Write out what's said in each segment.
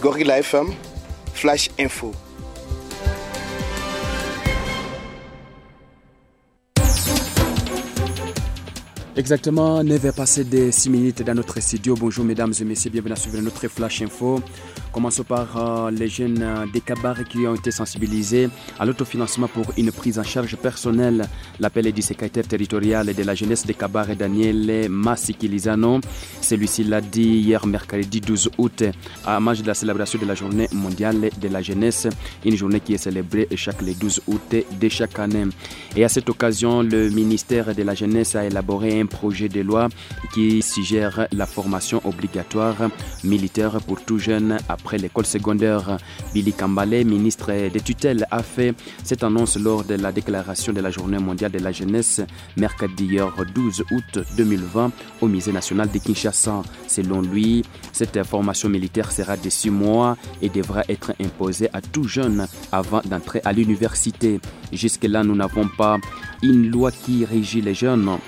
Gorilla FM, Flash Info. Exactement, 9 passé des 6 minutes dans notre studio. Bonjour mesdames et messieurs, bienvenue à suivre notre Flash Info. Commençons par euh, les jeunes euh, des cabarets qui ont été sensibilisés à l'autofinancement pour une prise en charge personnelle. L'appel du secrétaire territorial de la jeunesse des cabarets Daniel Massikilizano. Celui-ci l'a dit hier mercredi 12 août à marge de la célébration de la journée mondiale de la jeunesse, une journée qui est célébrée chaque le 12 août de chaque année. Et à cette occasion, le ministère de la jeunesse a élaboré un projet de loi qui suggère la formation obligatoire militaire pour tout jeune après l'école secondaire. Billy Kambale, ministre des tutelles, a fait cette annonce lors de la déclaration de la Journée mondiale de la jeunesse mercredi 12 août 2020 au Musée national de Kinshasa. Selon lui, cette formation militaire sera de six mois et devra être imposée à tout jeune avant d'entrer à l'université. Jusque-là, nous n'avons pas une loi qui régit les jeunes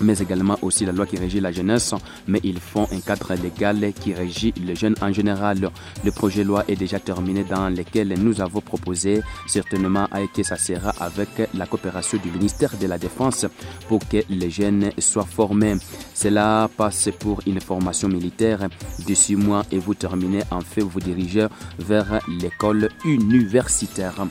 mais également aussi la loi qui régit la jeunesse, mais ils font un cadre légal qui régit les jeunes en général. Le projet de loi est déjà terminé dans lequel nous avons proposé certainement que ça avec la coopération du ministère de la Défense pour que les jeunes soient formés. Cela passe pour une formation militaire de six mois et vous terminez en fait vous dirigez vers l'école universitaire.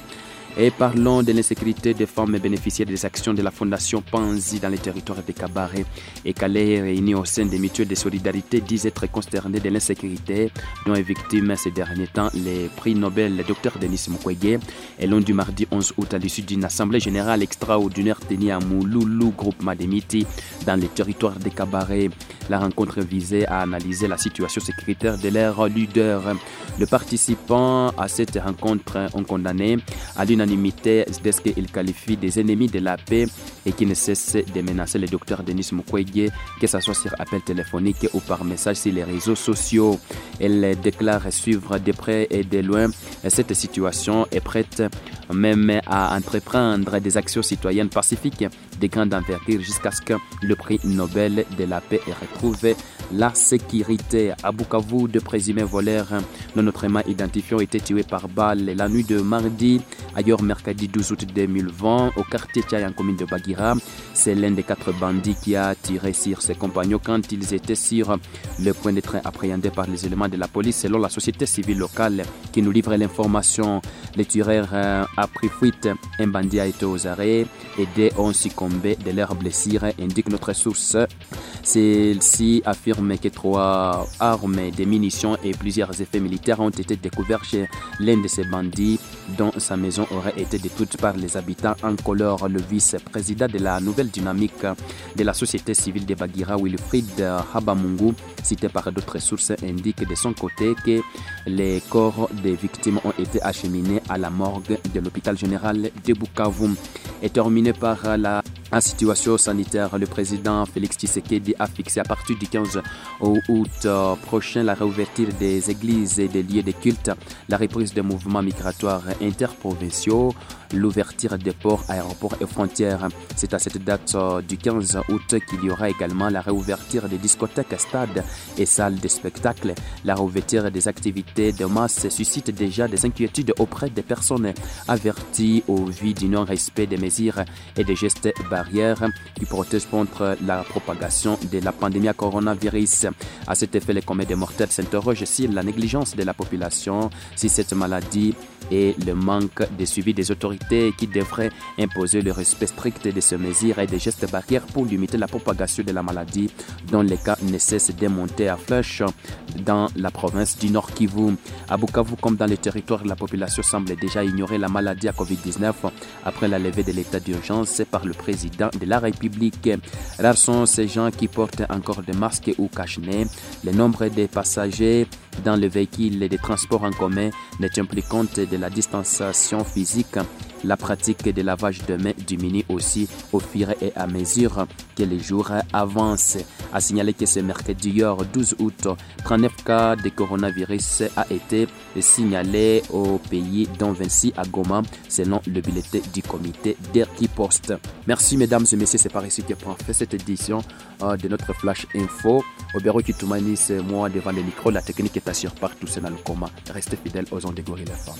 Et parlons de l'insécurité des femmes bénéficiaires des actions de la Fondation Panzi dans les territoires de Cabaret et Calais réunis au sein des mutuelles de solidarité disent être consternés de l'insécurité dont est victime ces derniers temps les prix Nobel le docteur Denis Mukwege et l'on du mardi 11 août à l'issue d'une assemblée générale extraordinaire tenue à Mouloulou, groupement des Miti, dans les territoires de Cabaret. La rencontre visait à analyser la situation sécuritaire de leurs leaders. Les participants à cette rencontre ont condamné à l'une unanimité dès qu'il qualifie des ennemis de la paix et qui ne cesse de menacer le docteur Denis Mukwege, que ce soit sur appel téléphonique ou par message sur les réseaux sociaux? Elle déclare suivre de près et de loin cette situation est prête même à entreprendre des actions citoyennes pacifiques de grande envergure jusqu'à ce que le prix Nobel de la paix retrouve la sécurité. À Bukavu, deux présumés voleurs non notamment identifiés ont été tués par balle la nuit de mardi, ailleurs mercredi 12 août 2020, au quartier Tchai en commune de Bagira. C'est l'un des quatre bandits qui a tiré sur ses compagnons quand ils étaient sur le point d'être appréhendés par les éléments de la police, selon la société civile locale qui nous livre l'information. Les tueurs a pris fuite, un bandit a été aux arrêts et ont succombé de leurs blessures, indique notre source. Celle-ci affirme que trois armes, des munitions et plusieurs effets militaires ont été découverts chez l'un de ces bandits dont sa maison aurait été détruite par les habitants en colore. Le vice-président de la nouvelle dynamique de la société civile de Bagira, Wilfried Habamungu, cité par d'autres sources, indique de son côté que les corps des victimes ont été acheminés à la morgue de l'hôpital général de Bukavu. Et terminé par la situation sanitaire, le président Félix Tshisekedi a fixé à partir du 15 août prochain la réouverture des églises et des lieux de culte, la reprise des mouvements migratoires interprovinciaux, l'ouverture des ports, aéroports et frontières. C'est à cette date du 15 août qu'il y aura également la réouverture des discothèques, stades et salles de spectacle. La réouverture des activités de masse suscite déjà des inquiétudes auprès des personnes averties au vu du non-respect des mesures et des gestes barrières qui protègent contre la propagation de la pandémie à coronavirus. À cet effet, les comédies mortels s'interrogent sur la négligence de la population, si cette maladie et le manque de suivi des autorités qui devraient imposer le respect strict de ces mesures et des gestes barrières pour limiter la propagation de la maladie dont les cas ne cessent de monter à flèche dans la province du Nord Kivu. À Bukavu, comme dans les territoires, la population semble déjà ignorer la maladie à Covid-19 après la levée de l'état d'urgence par le président de la République. Rares sont ces gens qui portent encore des masques ou cache-nez. Le nombre de passagers dans le véhicule des transports en commun ne tient plus compte de la distanciation physique La pratique de lavage de mains diminue aussi au fur et à mesure que les jours avancent. A signaler que ce mercredi 12 août, 39 cas de coronavirus a été signalé au pays, dont 26 à Goma, selon le bulletin du comité Post. Merci mesdames et messieurs, c'est par ici que prend fait cette édition euh, de notre Flash Info. Obero Kitumani, c'est moi devant le micro. La technique est assurée par tous, c'est dans le coma. Restez fidèles aux ondes de Gorilla FM.